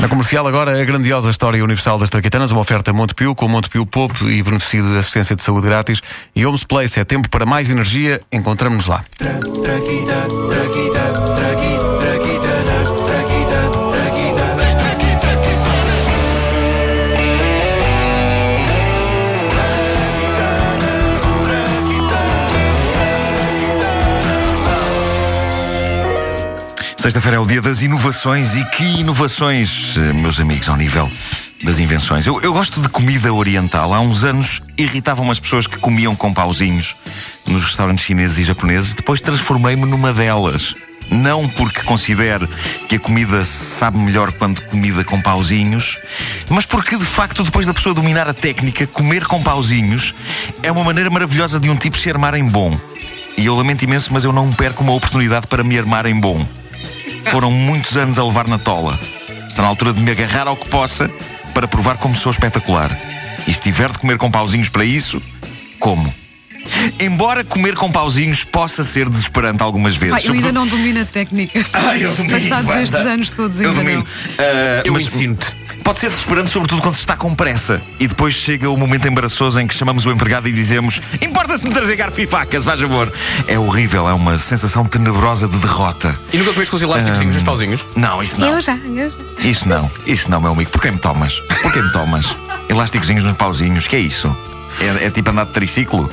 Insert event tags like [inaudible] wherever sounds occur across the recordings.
Na comercial, agora a grandiosa história universal das Traquitanas, uma oferta Montepio com Montepio Pop e beneficio de assistência de saúde grátis. E Homes Place é tempo para mais energia. Encontramos-nos lá. Sexta-feira é o dia das inovações e que inovações, eh, meus amigos, ao nível das invenções. Eu, eu gosto de comida oriental. Há uns anos irritavam as pessoas que comiam com pauzinhos nos restaurantes chineses e japoneses. Depois transformei-me numa delas. Não porque considere que a comida sabe melhor quando comida com pauzinhos, mas porque de facto, depois da pessoa dominar a técnica, comer com pauzinhos é uma maneira maravilhosa de um tipo se armar em bom. E eu lamento imenso, mas eu não perco uma oportunidade para me armar em bom. Foram muitos anos a levar na tola. Está na altura de me agarrar ao que possa para provar como sou espetacular. E se tiver de comer com pauzinhos para isso, como? Embora comer com pauzinhos possa ser desesperante algumas vezes. Ai, eu ainda não domino a técnica. [laughs] Ah, eu domino, Passados Wanda. estes anos todos, Eu ainda domino. não. Ah, Eu mas ensino-te. Pode ser desesperante, sobretudo quando se está com pressa. E depois chega o momento embaraçoso em que chamamos o empregado e dizemos: Importa-se me trazer garfo e facas, faz favor. É horrível, é uma sensação tenebrosa de derrota. E nunca comeste com os elásticos nos pauzinhos? Não, isso não. Eu já, eu já. Isso não, isso não, meu amigo. Por que me tomas? Por que me tomas? Elásticozinhos nos pauzinhos, que é isso? É, é tipo andar de triciclo?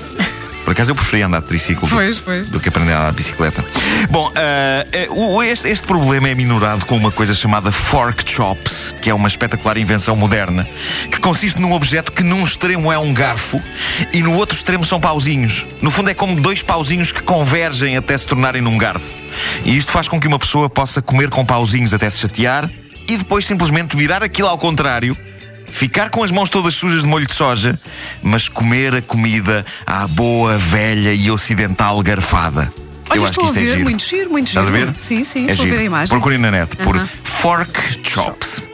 Por acaso eu preferia andar de triciclo do- Pois, pois. do que aprender a andar de bicicleta. Bom, o- este, este problema é minorado com uma coisa chamada fork chops, que é uma espetacular invenção moderna, que consiste num objeto que num extremo é um garfo e no outro extremo são pauzinhos. No fundo é como dois pauzinhos que convergem até se tornarem num garfo. E isto faz com que uma pessoa possa comer com pauzinhos até se chatear e depois simplesmente virar aquilo ao contrário Ficar com as mãos todas sujas de molho de soja, mas comer a comida à boa, velha e ocidental garfada. Olha, Eu acho que a isto é ver, giro. muito giro, muito giro. Estás a ver? Sim, sim, É estou a ver giro. a imagem. Procurem na net por Aham. Fork Chops.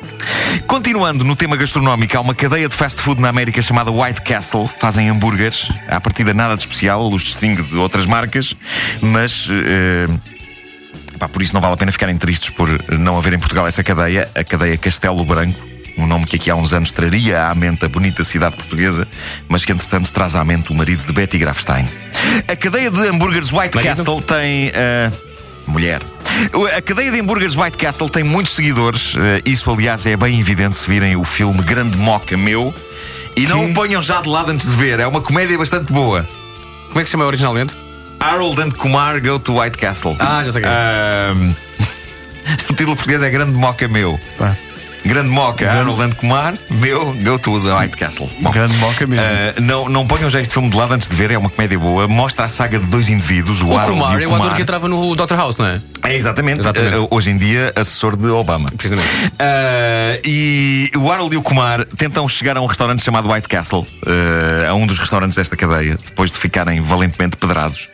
Continuando no tema gastronómico, há uma cadeia de fast food na América chamada White Castle. Fazem hambúrgueres. À partida nada de especial, os distingue de outras marcas, mas. eh, pá, por isso não vale a pena ficarem tristes por não haver em Portugal essa cadeia, a cadeia Castelo Branco. Um nome que aqui há uns anos traria à mente a bonita cidade portuguesa, mas que entretanto traz à mente o marido de Betty Grafstein. A cadeia de hambúrgueres White Marido? Castle tem. eh, mulher. A cadeia de hambúrgueres White Castle tem muitos seguidores. eh, isso, aliás, é bem evidente se virem o filme Grande Moca Meu. E não o ponham já de lado antes de ver. É uma comédia bastante boa. Como é que se chama originalmente? Harold and Kumar Go to White Castle. Ah, já sei quem é. Ahm, [laughs] o título português é Grande Moca Meu. Pá. Grande Moca, Harold and Kumar, meu, Go to the White Castle. Bom, Grande moca mesmo. ah, não, não ponham já este filme de lado antes de ver, é uma comédia boa. Mostra a saga de dois indivíduos, o, O Harold Kumar e é o o ator Kumar. que entrava no Dr. House, não é? É exatamente, Exatamente. Ah, hoje em dia assessor de Obama. Precisamente. Ah, e o Harold e o Kumar tentam chegar a um restaurante chamado White Castle, a um dos restaurantes desta cadeia, depois de ficarem valentemente pedrados.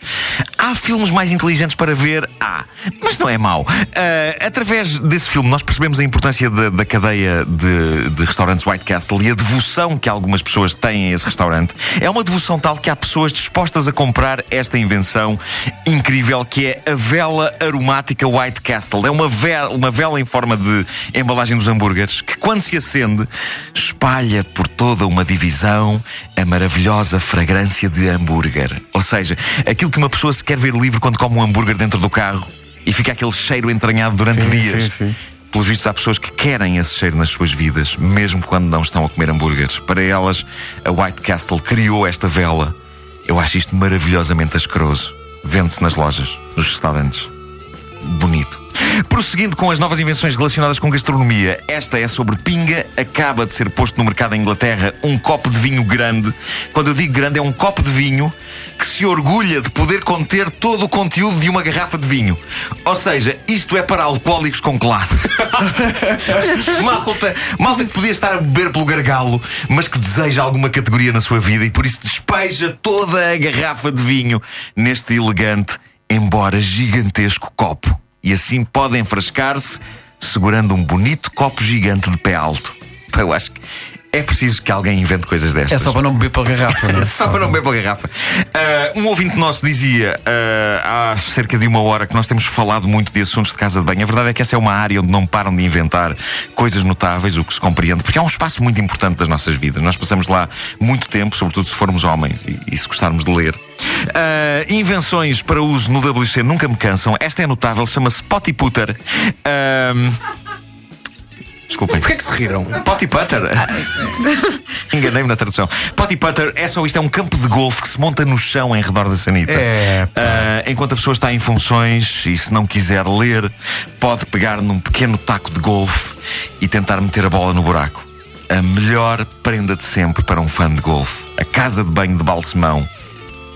Filmes mais inteligentes para ver? Há, mas não é mau. Ah, através desse filme, nós percebemos a importância da, da cadeia de, de restaurantes White Castle e a devoção que algumas pessoas têm a esse restaurante. É uma devoção tal que há pessoas dispostas a comprar esta invenção incrível que é a vela aromática White Castle. É uma vela, uma vela em forma de embalagem dos hambúrgueres que, quando se acende, espalha por toda uma divisão a maravilhosa fragrância de hambúrguer. Ou seja, aquilo que uma pessoa se quer ver livre quando come um hambúrguer dentro do carro e fica aquele cheiro entranhado durante Sim, dias. sim, sim. Pelos vistos, há pessoas que querem esse cheiro nas suas vidas, mesmo quando não estão a comer hambúrgueres. Para elas, a White Castle criou esta vela. Eu acho isto maravilhosamente asqueroso. Vende-se nas lojas, nos restaurantes. Bonito. Prosseguindo com as novas invenções relacionadas com gastronomia, esta é sobre pinga. Acaba de ser posto no mercado em Inglaterra um copo de vinho grande. Quando eu digo grande, é um copo de vinho que se orgulha de poder conter todo o conteúdo de uma garrafa de vinho. Ou seja, isto é para alcoólicos com classe. [laughs] malta, malta que podia estar a beber pelo gargalo, mas que deseja alguma categoria na sua vida e por isso despeja toda a garrafa de vinho neste elegante, embora gigantesco copo. E assim pode enfrascar-se segurando um bonito copo gigante de pé alto. Eu acho que É preciso que alguém invente coisas É destas. só para não beber pela garrafa, não é? [laughs] Só para não beber pela garrafa. Ah, um ouvinte nosso dizia ah, há cerca de uma hora que nós temos falado muito de assuntos de casa de banho. A verdade é que essa é uma área onde não param de inventar coisas notáveis, o que se compreende, porque é um espaço muito importante das nossas vidas. Nós passamos lá muito tempo, sobretudo se formos homens e, e se gostarmos de ler. Ah, invenções para uso no WC nunca me cansam. Esta é notável, chama-se Potty Putter. Ah, Desculpem. Porquê é que se riram? Potty Putter? Enganei-me na tradução. Potty Putter é só isto: é um campo de golfe que se monta no chão em redor da sanita. É. Ah, enquanto a pessoa está em funções e se não quiser ler, pode pegar num pequeno taco de golfe e tentar meter a bola no buraco. A melhor prenda de sempre para um fã de golfe. A casa de banho de balsemão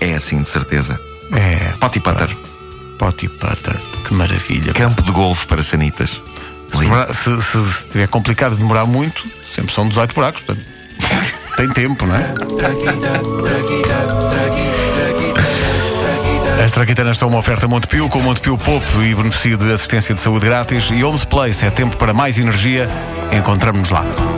é assim, de certeza. É. Potty Putter. Potty Putter. Que maravilha. Campo de golfe para sanitas. Se, se, se estiver complicado de demorar muito, sempre são 18 buracos. Portanto, tem tempo, não é? As traquitanas são uma oferta Montepio, com Montepio Pop e benefício de assistência de saúde grátis. E Homes Place é tempo para mais energia. Encontramos-nos lá.